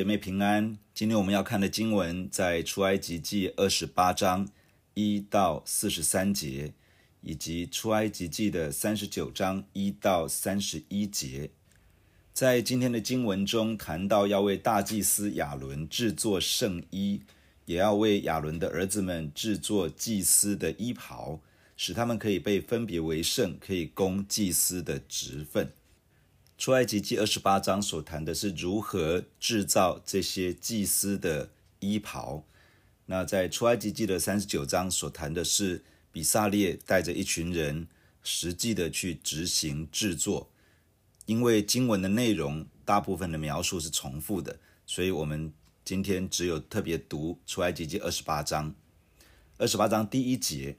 姐妹平安。今天我们要看的经文在出埃及记二十八章一到四十三节，以及出埃及记的三十九章一到三十一节。在今天的经文中谈到要为大祭司亚伦制作圣衣，也要为亚伦的儿子们制作祭司的衣袍，使他们可以被分别为圣，可以供祭司的职分。出埃及记二十八章所谈的是如何制造这些祭司的衣袍。那在出埃及记的三十九章所谈的是比撒列带着一群人实际的去执行制作。因为经文的内容大部分的描述是重复的，所以我们今天只有特别读出埃及记二十八章。二十八章第一节。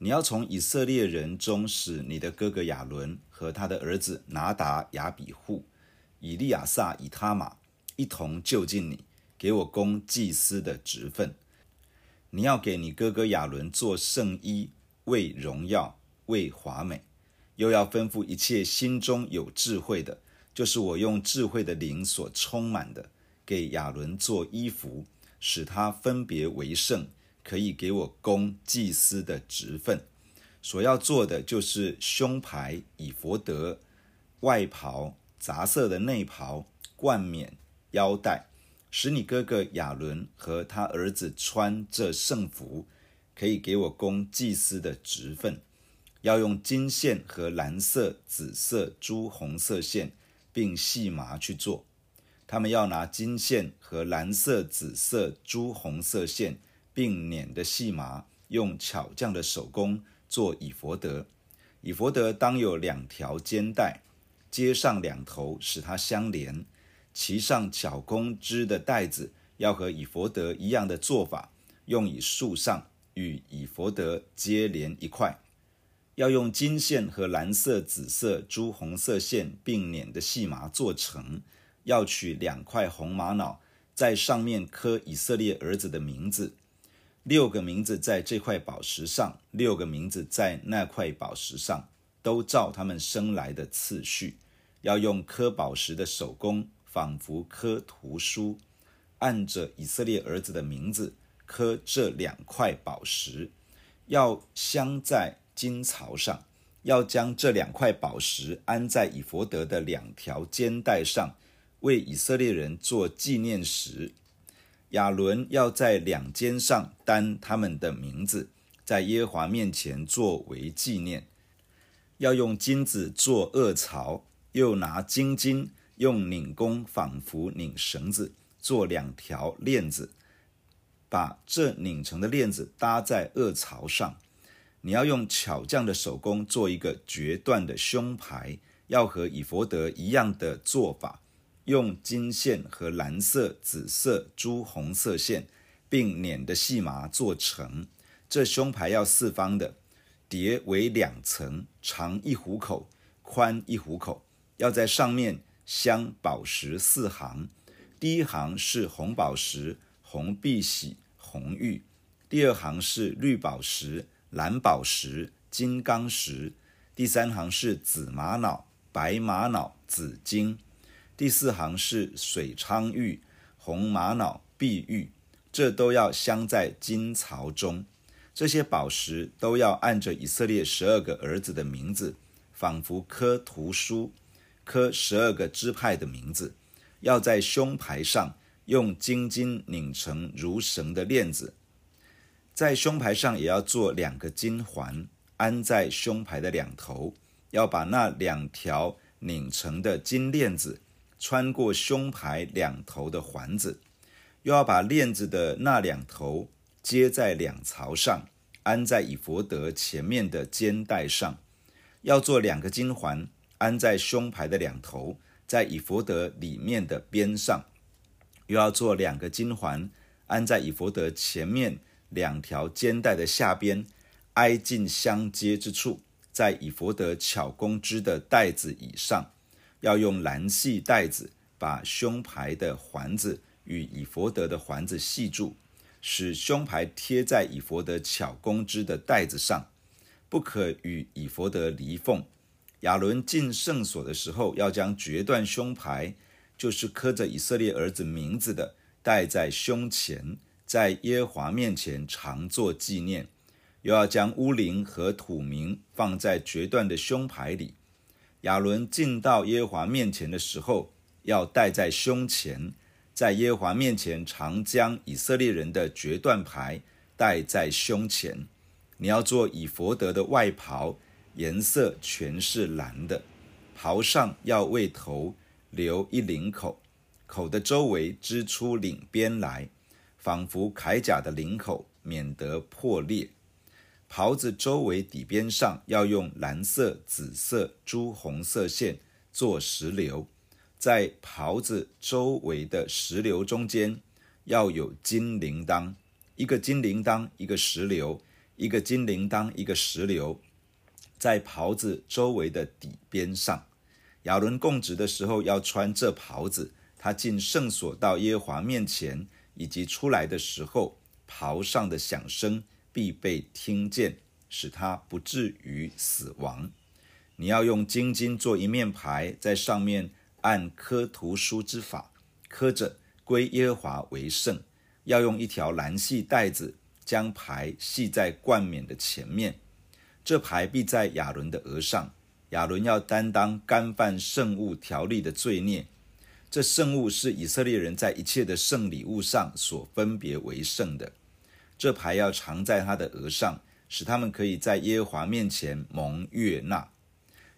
你要从以色列人中使你的哥哥亚伦和他的儿子拿达、亚比户、以利亚撒、以他玛一同就近你，给我供祭司的职分。你要给你哥哥亚伦做圣衣，为荣耀，为华美，又要吩咐一切心中有智慧的，就是我用智慧的灵所充满的，给亚伦做衣服，使他分别为圣。可以给我供祭司的职分，所要做的就是胸牌、以佛德、外袍、杂色的内袍、冠冕、腰带，使你哥哥亚伦和他儿子穿这圣服，可以给我供祭司的职分。要用金线和蓝色、紫色、朱红色线，并细麻去做。他们要拿金线和蓝色、紫色、朱红色线。并捻的细麻，用巧匠的手工做以佛得。以佛得当有两条肩带，接上两头，使它相连。其上巧工织的带子要和以佛得一样的做法，用以束上，与以佛得接连一块。要用金线和蓝色、紫色、朱红色线，并捻的细麻做成。要取两块红玛瑙，在上面刻以色列儿子的名字。六个名字在这块宝石上，六个名字在那块宝石上，都照他们生来的次序。要用刻宝石的手工，仿佛刻图书，按着以色列儿子的名字刻这两块宝石，要镶在金槽上。要将这两块宝石安在以弗得的两条肩带上，为以色列人做纪念石。亚伦要在两肩上担他们的名字，在耶和华面前作为纪念。要用金子做顎槽，又拿金金用拧弓仿佛拧绳子，做两条链子，把这拧成的链子搭在顎槽上。你要用巧匠的手工做一个决断的胸牌，要和以弗得一样的做法。用金线和蓝色、紫色、朱红色线，并捻的细麻做成。这胸牌要四方的，叠为两层，长一虎口，宽一虎口。要在上面镶宝石四行，第一行是红宝石、红碧玺、红玉；第二行是绿宝石、蓝宝石、金刚石；第三行是紫玛瑙、白玛瑙、紫金。第四行是水昌玉、红玛瑙、碧玉，这都要镶在金槽中。这些宝石都要按着以色列十二个儿子的名字，仿佛刻图书，刻十二个支派的名字。要在胸牌上用金金拧成如绳的链子，在胸牌上也要做两个金环，安在胸牌的两头。要把那两条拧成的金链子。穿过胸牌两头的环子，又要把链子的那两头接在两槽上，安在以弗得前面的肩带上。要做两个金环，安在胸牌的两头，在以弗得里面的边上。又要做两个金环，安在以弗得前面两条肩带的下边，挨近相接之处，在以弗得巧工织的带子以上。要用蓝细带子把胸牌的环子与以弗得的环子系住，使胸牌贴在以弗得巧工织的带子上，不可与以弗得离缝。亚伦进圣所的时候，要将决断胸牌就是刻着以色列儿子名字的，戴在胸前，在耶和华面前常作纪念。又要将乌灵和土明放在决断的胸牌里。亚伦进到耶和华面前的时候，要戴在胸前，在耶和华面前常将以色列人的决断牌戴在胸前。你要做以弗得的外袍，颜色全是蓝的，袍上要为头留一领口，口的周围织出领边来，仿佛铠甲的领口，免得破裂。袍子周围底边上要用蓝色、紫色、朱红色线做石榴，在袍子周围的石榴中间要有金铃铛，一个金铃铛，一个石榴。一个金铃铛，一个石榴，在袍子周围的底边上。亚伦供职的时候要穿这袍子，他进圣所到耶和华面前，以及出来的时候，袍上的响声必被听见，使他不至于死亡。你要用金金做一面牌，在上面按刻图书之法刻着归耶和华为圣，要用一条蓝细带子。将牌系在冠冕的前面，这牌必在亚伦的额上。亚伦要担当干犯圣物条例的罪孽。这圣物是以色列人在一切的圣礼物上所分别为圣的。这牌要藏在他的额上，使他们可以在耶和华面前蒙悦纳。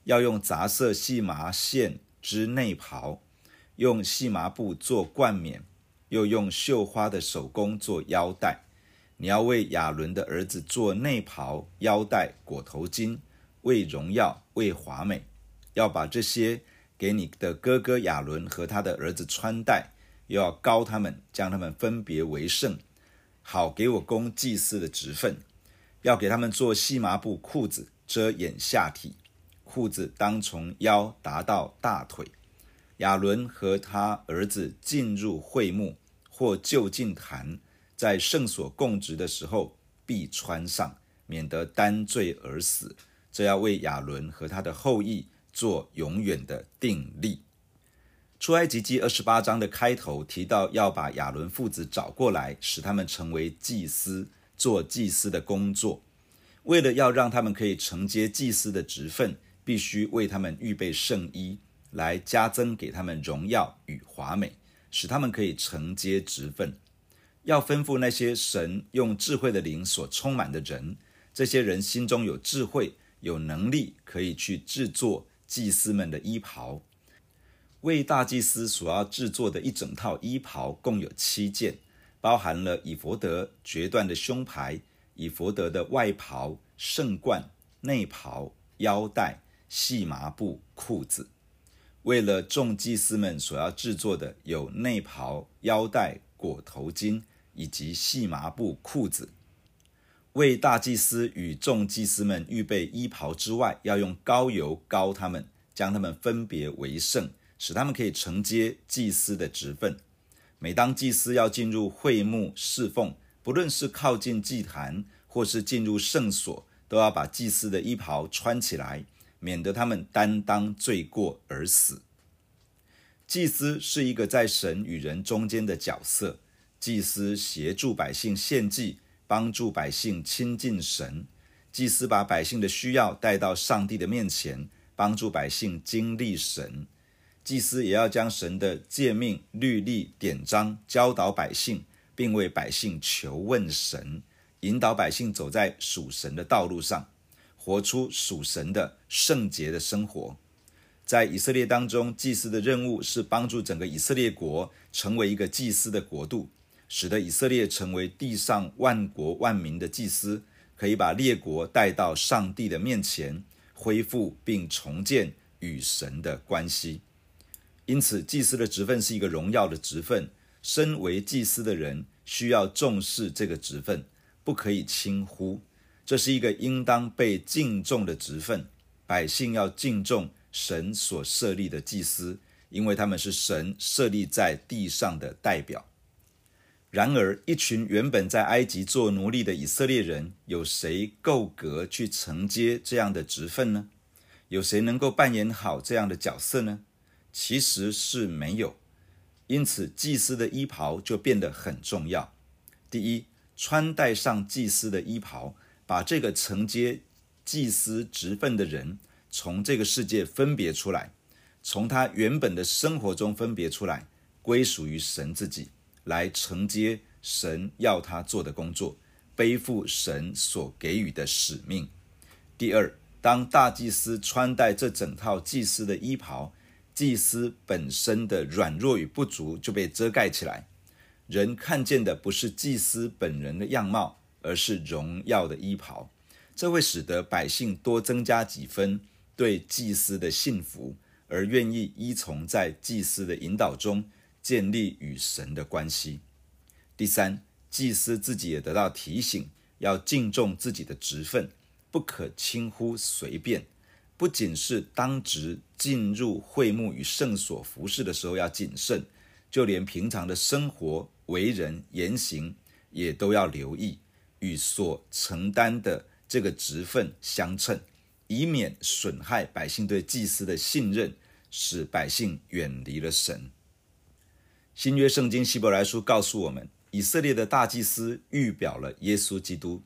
要用杂色细麻线织内袍，用细麻布做冠冕，又用绣花的手工做腰带。你要为亚伦的儿子做内袍、腰带、裹头巾，为荣耀、为华美。要把这些给你的哥哥亚伦和他的儿子穿戴，又要膏他们，将他们分别为圣，好给我供祭司的职分。要给他们做细麻布裤子，遮掩下体，裤子当从腰达到大腿。亚伦和他儿子进入会幕或就近坛。在圣所供职的时候，必穿上，免得担罪而死。这要为亚伦和他的后裔做永远的定例。出埃及记二十八章的开头提到，要把亚伦父子找过来，使他们成为祭司，做祭司的工作。为了要让他们可以承接祭司的职分，必须为他们预备圣衣，来加增给他们荣耀与华美，使他们可以承接职分。要吩咐那些神用智慧的灵所充满的人，这些人心中有智慧、有能力，可以去制作祭司们的衣袍。为大祭司所要制作的一整套衣袍共有七件，包含了以弗得、决断的胸牌、以弗得的外袍、圣冠、内袍、腰带、细麻布、裤子。为了众祭司们所要制作的，有内袍、腰带、裹头巾。以及细麻布裤子，为大祭司与众祭司们预备衣袍之外，要用膏油膏他们，将他们分别为圣，使他们可以承接祭司的职分。每当祭司要进入会幕侍奉，不论是靠近祭坛或是进入圣所，都要把祭司的衣袍穿起来，免得他们担当罪过而死。祭司是一个在神与人中间的角色。祭司协助百姓献祭，帮助百姓亲近神。祭司把百姓的需要带到上帝的面前，帮助百姓经历神。祭司也要将神的诫命、律例、典章教导百姓，并为百姓求问神，引导百姓走在属神的道路上，活出属神的圣洁的生活。在以色列当中，祭司的任务是帮助整个以色列国成为一个祭司的国度。使得以色列成为地上万国万民的祭司，可以把列国带到上帝的面前，恢复并重建与神的关系。因此，祭司的职分是一个荣耀的职分。身为祭司的人需要重视这个职分，不可以轻忽。这是一个应当被敬重的职分。百姓要敬重神所设立的祭司，因为他们是神设立在地上的代表。然而，一群原本在埃及做奴隶的以色列人，有谁够格去承接这样的职分呢？有谁能够扮演好这样的角色呢？其实是没有。因此祭司的衣袍就变得很重要。第一，穿戴上祭司的衣袍，把这个承接祭司职分的人从这个世界分别出来，从他原本的生活中分别出来，归属于神自己，来承接神要他做的工作，背负神所给予的使命。第二，当大祭司穿戴这整套祭司的衣袍，祭司本身的软弱与不足就被遮盖起来，人看见的不是祭司本人的样貌，而是荣耀的衣袍。这会使得百姓多增加几分对祭司的信服，而愿意依从在祭司的引导中建立与神的关系。第三，祭司自己也得到提醒，要敬重自己的职分。不可轻忽随便，不仅是当值进入会幕与圣所服侍的时候要谨慎，就连平常的生活、为人、言行也都要留意，与所承担的这个职分相称，以免损害百姓对祭司的信任，使百姓远离了神。新约圣经希伯来书告诉我们，以色列的大祭司预表了耶稣基督。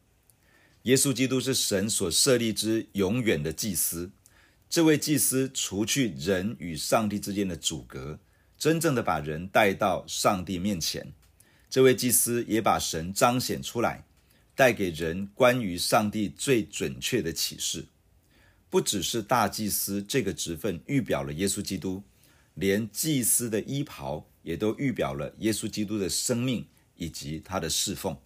耶稣基督是神所设立之永远的祭司，这位祭司除去人与上帝之间的阻隔，真正的把人带到上帝面前。这位祭司也把神彰显出来，带给人关于上帝最准确的启示。不只是大祭司这个职分预表了耶稣基督，连祭司的衣袍也都预表了耶稣基督的生命以及他的侍奉。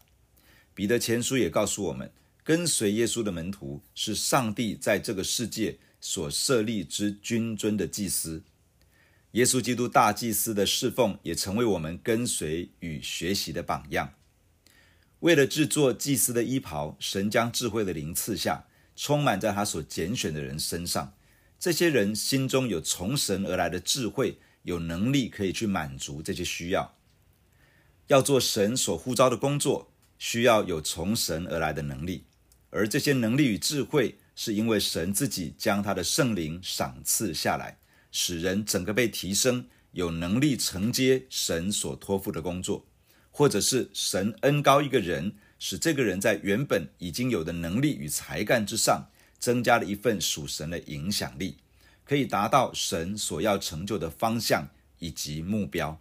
彼得前书也告诉我们。跟随耶稣的门徒是上帝在这个世界所设立之君尊的祭司。耶稣基督大祭司的侍奉也成为我们跟随与学习的榜样。为了制作祭司的衣袍，神将智慧的灵赐下，充满在他所拣选的人身上。这些人心中有从神而来的智慧，有能力可以去满足这些需要。要做神所呼召的工作，需要有从神而来的能力。而这些能力与智慧，是因为神自己将他的圣灵赏赐下来，使人整个被提升，有能力承接神所托付的工作，或者是神恩高一个人，使这个人在原本已经有的能力与才干之上，增加了一份属神的影响力，可以达到神所要成就的方向以及目标。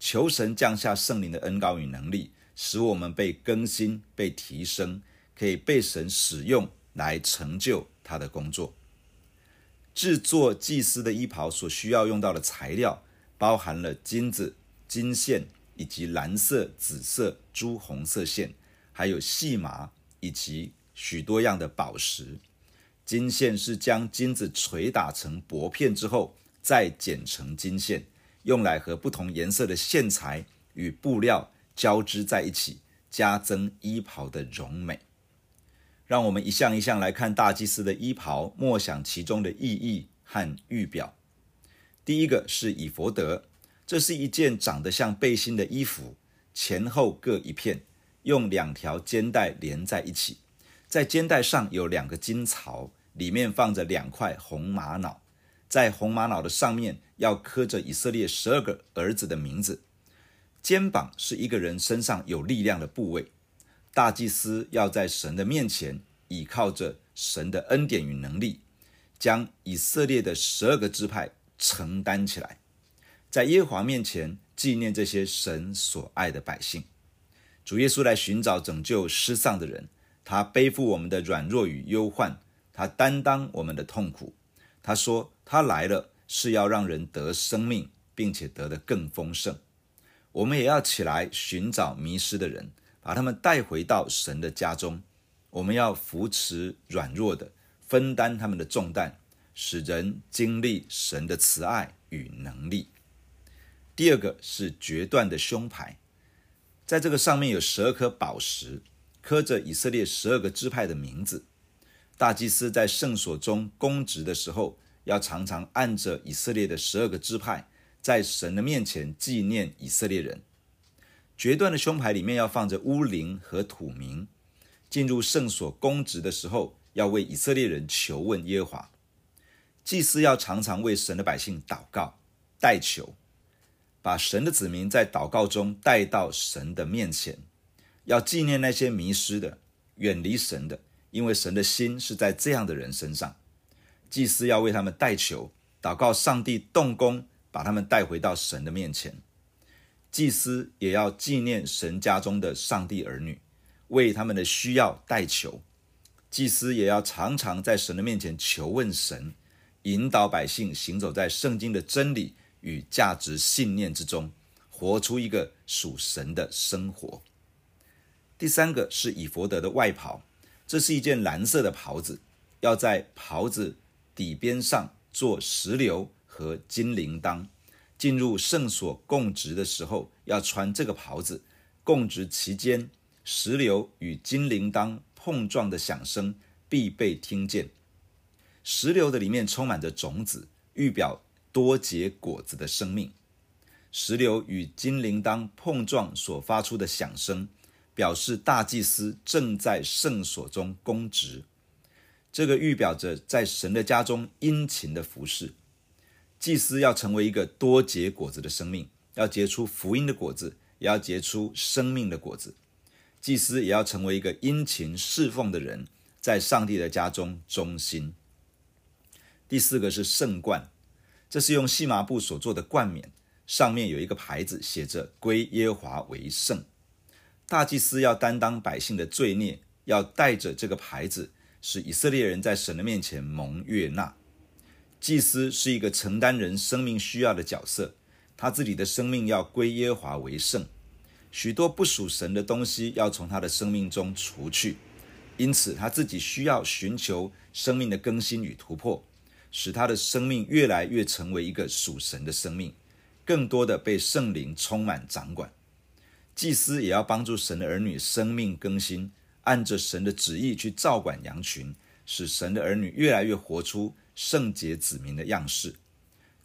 求神降下圣灵的恩高与能力，使我们被更新、被提升。可以被神使用来成就他的工作。制作祭司的衣袍所需要用到的材料，包含了金子、金线以及蓝色、紫色、朱红色线，还有细麻以及许多样的宝石。金线是将金子捶打成薄片之后，再剪成金线，用来和不同颜色的线材与布料交织在一起，加增衣袍的柔美。让我们一项一项来看大祭司的衣袍，默想其中的意义和预表。第一个是以弗德，这是一件长得像背心的衣服，前后各一片，用两条肩带连在一起，在肩带上有两个金槽，里面放着两块红玛瑙，在红玛瑙的上面要刻着以色列十二个儿子的名字。肩膀是一个人身上有力量的部位。大祭司要在神的面前倚靠着神的恩典与能力，将以色列的十二个支派承担起来，在耶和华面前纪念这些神所爱的百姓。主耶稣来寻找拯救失丧的人，他背负我们的软弱与忧患，他担当我们的痛苦。他说他来了是要让人得生命，并且得的更丰盛。我们也要起来寻找迷失的人。把他们带回到神的家中，我们要扶持软弱的，分担他们的重担，使人经历神的慈爱与能力。第二个是决断的胸牌，在这个上面有十二颗宝石，刻着以色列十二个支派的名字。大祭司在圣所中供职的时候，要常常按着以色列的十二个支派，在神的面前纪念以色列人。决断的胸牌里面要放着乌灵和土明，进入圣所供职的时候，要为以色列人求问耶和华。祭司要常常为神的百姓祷告、代求，把神的子民在祷告中带到神的面前，要纪念那些迷失的、远离神的，因为神的心是在这样的人身上。祭司要为他们代求，祷告上帝动工，把他们带回到神的面前。祭司也要纪念神家中的上帝儿女，为他们的需要代求。祭司也要常常在神的面前求问神，引导百姓行走在圣经的真理与价值信念之中，活出一个属神的生活。第三个是以弗得的外袍，这是一件蓝色的袍子，要在袍子底边上做石榴和金铃铛。进入圣所供职的时候，要穿这个袍子。供职期间，石榴与金铃铛碰撞的响声必被听见。石榴的里面充满着种子，预表多结果子的生命。石榴与金铃铛碰撞所发出的响声，表示大祭司正在圣所中供职。这个预表着在神的家中殷勤的服侍。祭司要成为一个多结果子的生命，要结出福音的果子，也要结出生命的果子。祭司也要成为一个殷勤侍奉的人，在上帝的家中忠心。第四个是圣冠，这是用细麻布所做的冠冕，上面有一个牌子，写着“归耶华为圣”。大祭司要担当百姓的罪孽，要带着这个牌子，使以色列人在神的面前蒙悦纳。祭司是一个承担人生命需要的角色，他自己的生命要归耶华为圣，许多不属神的东西要从他的生命中除去，因此他自己需要寻求生命的更新与突破，使他的生命越来越成为一个属神的生命，更多的被圣灵充满掌管。祭司也要帮助神的儿女生命更新，按着神的旨意去照管羊群，使神的儿女越来越活出。圣洁子民的样式，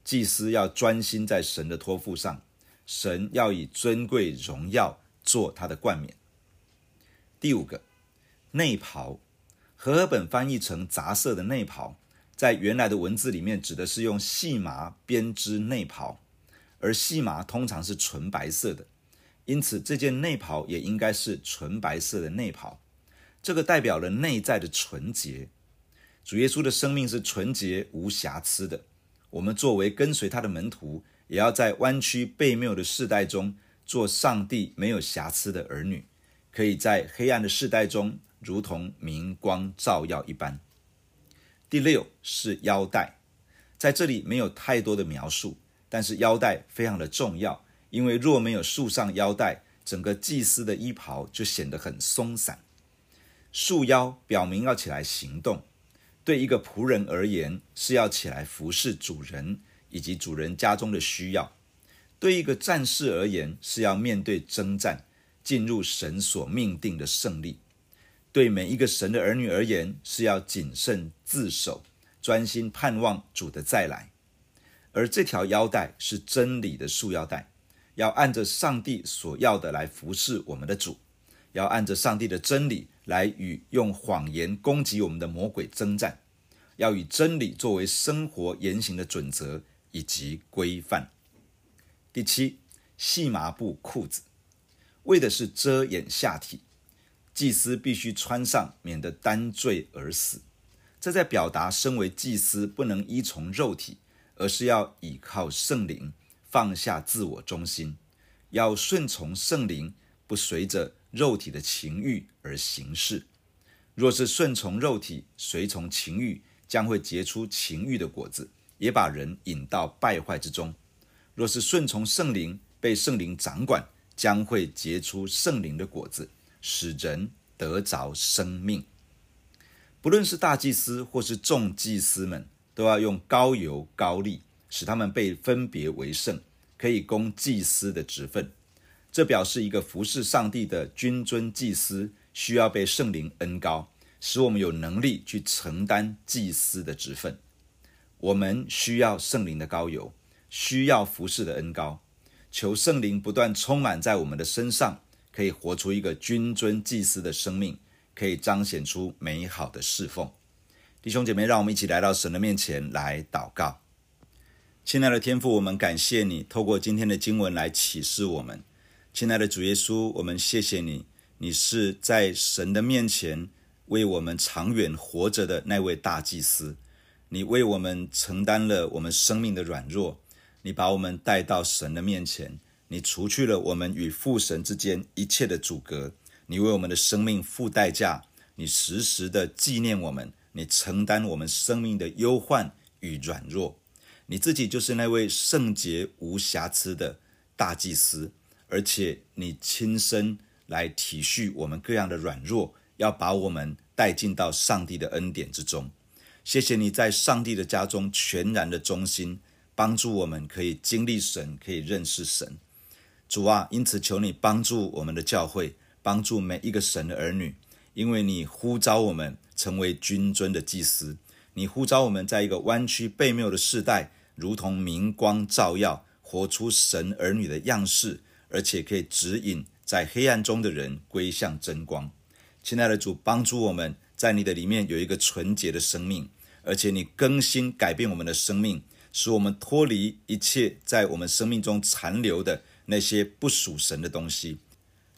祭司要专心在神的托付上，神要以尊贵荣耀做他的冠冕。第五个，内袍，和合本翻译成杂色的内袍，在原来的文字里面指的是用细麻编织内袍，而细麻通常是纯白色的，因此这件内袍也应该是纯白色的内袍，这个代表了内在的纯洁。主耶稣的生命是纯洁无瑕疵的。我们作为跟随他的门徒，也要在弯曲悖谬的世代中，做上帝没有瑕疵的儿女，可以在黑暗的世代中，如同明光照耀一般。第六是腰带，在这里没有太多的描述，但是腰带非常的重要，因为若没有束上腰带，整个祭司的衣袍就显得很松散。束腰表明要起来行动。对一个仆人而言，是要起来服侍主人以及主人家中的需要；对一个战士而言，是要面对征战，进入神所命定的胜利；对每一个神的儿女而言，是要谨慎自守，专心盼望主的再来。而这条腰带是真理的束腰带，要按着上帝所要的来服侍我们的主，要按着上帝的真理。来与用谎言攻击我们的魔鬼征战，要以真理作为生活言行的准则以及规范。第七，细麻布裤子，为的是遮掩下体，祭司必须穿上，免得担罪而死。这在表达身为祭司不能依从肉体，而是要倚靠圣灵，放下自我中心，要顺从圣灵，不随着。肉体的情欲而行事，若是顺从肉体、随从情欲，将会结出情欲的果子，也把人引到败坏之中；若是顺从圣灵，被圣灵掌管，将会结出圣灵的果子，使人得着生命。不论是大祭司或是众祭司们，都要用高油高利，使他们被分别为圣，可以供祭司的职分。这表示一个服侍上帝的君尊祭司需要被圣灵恩膏，使我们有能力去承担祭司的职分。我们需要圣灵的膏油，需要服侍的恩膏，求圣灵不断充满在我们的身上，可以活出一个君尊祭司的生命，可以彰显出美好的侍奉。弟兄姐妹，让我们一起来到神的面前来祷告。亲爱的天父，我们感谢你透过今天的经文来启示我们。亲爱的主耶稣，我们谢谢你，你是在神的面前为我们长远活着的那位大祭司。你为我们承担了我们生命的软弱，你把我们带到神的面前，你除去了我们与父神之间一切的阻隔，你为我们的生命付代价，你时时的纪念我们。你承担我们生命的忧患与软弱，你自己就是那位圣洁无瑕疵的大祭司，而且你亲身来体恤我们各样的软弱，要把我们带进到上帝的恩典之中。谢谢你在上帝的家中全然的忠心，帮助我们可以经历神，可以认识神。主啊，因此求你帮助我们的教会，帮助每一个神的儿女，因为你呼召我们。成为君尊的祭司，你呼召我们在一个弯曲背谬的世代，如同明光照耀，活出神儿女的样式，而且可以指引在黑暗中的人归向真光。亲爱的主，帮助我们在你的里面有一个纯洁的生命，而且你更新改变我们的生命，使我们脱离一切在我们生命中残留的那些不属神的东西。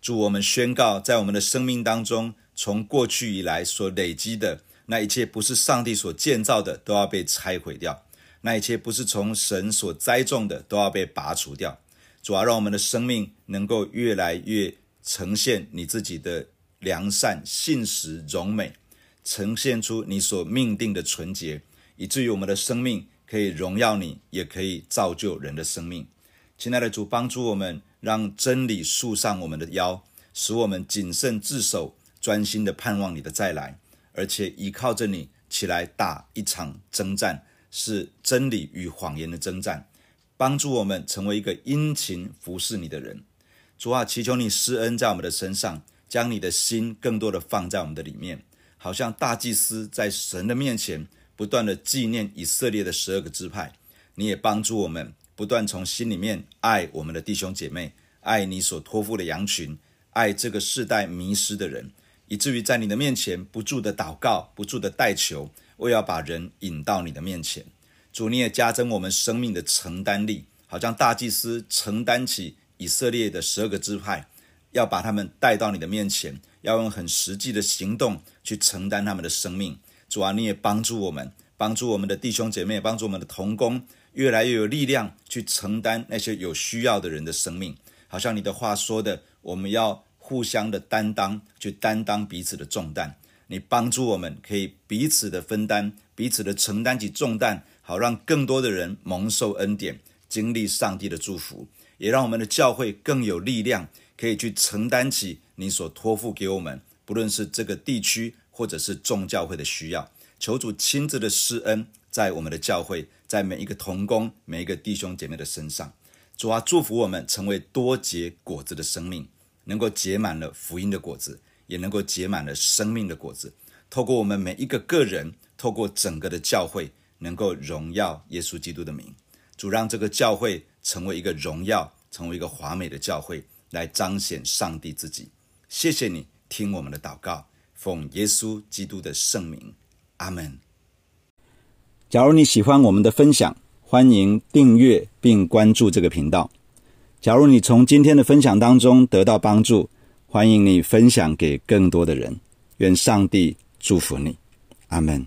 祝我们宣告，在我们的生命当中。从过去以来所累积的那一切，不是上帝所建造的，都要被拆毁掉；那一切不是从神所栽种的，都要被拔除掉。主啊，让我们的生命能够越来越呈现你自己的良善、信实、荣美，呈现出你所命定的纯洁，以至于我们的生命可以荣耀你，也可以造就人的生命。亲爱的主，帮助我们，让真理束上我们的腰，使我们谨慎自守。专心的盼望你的再来，而且依靠着你起来打一场征战，是真理与谎言的征战，帮助我们成为一个殷勤服侍你的人。主啊，祈求你施恩在我们的身上，将你的心更多的放在我们的里面，好像大祭司在神的面前不断的纪念以色列的十二个支派。你也帮助我们不断从心里面爱我们的弟兄姐妹，爱你所托付的羊群，爱这个世代迷失的人。以至于在你的面前不住的祷告，不住的代求，我要把人引到你的面前。主，你也加增我们生命的承担力，好像大祭司承担起以色列的十二个支派，要把他们带到你的面前，要用很实际的行动去承担他们的生命。主啊，你也帮助我们，帮助我们的弟兄姐妹，帮助我们的同工，越来越有力量去承担那些有需要的人的生命。好像你的话说的，我们要。互相的担当，去担当彼此的重担。你帮助我们，可以彼此的分担，彼此的承担起重担，好让更多的人蒙受恩典，经历上帝的祝福，也让我们的教会更有力量，可以去承担起你所托付给我们，不论是这个地区或者是众教会的需要。求主亲自的施恩在我们的教会，在每一个同工、每一个弟兄姐妹的身上。主啊，祝福我们成为多结果子的生命。能够结满了福音的果子，也能够结满了生命的果子。透过我们每一个个人，透过整个的教会，能够荣耀耶稣基督的名。主让这个教会成为一个荣耀，成为一个华美的教会，来彰显上帝自己。谢谢你听我们的祷告，奉耶稣基督的圣名，阿门。假如你喜欢我们的分享，欢迎订阅并关注这个频道。假如你从今天的分享当中得到帮助，欢迎你分享给更多的人。愿上帝祝福你，阿门。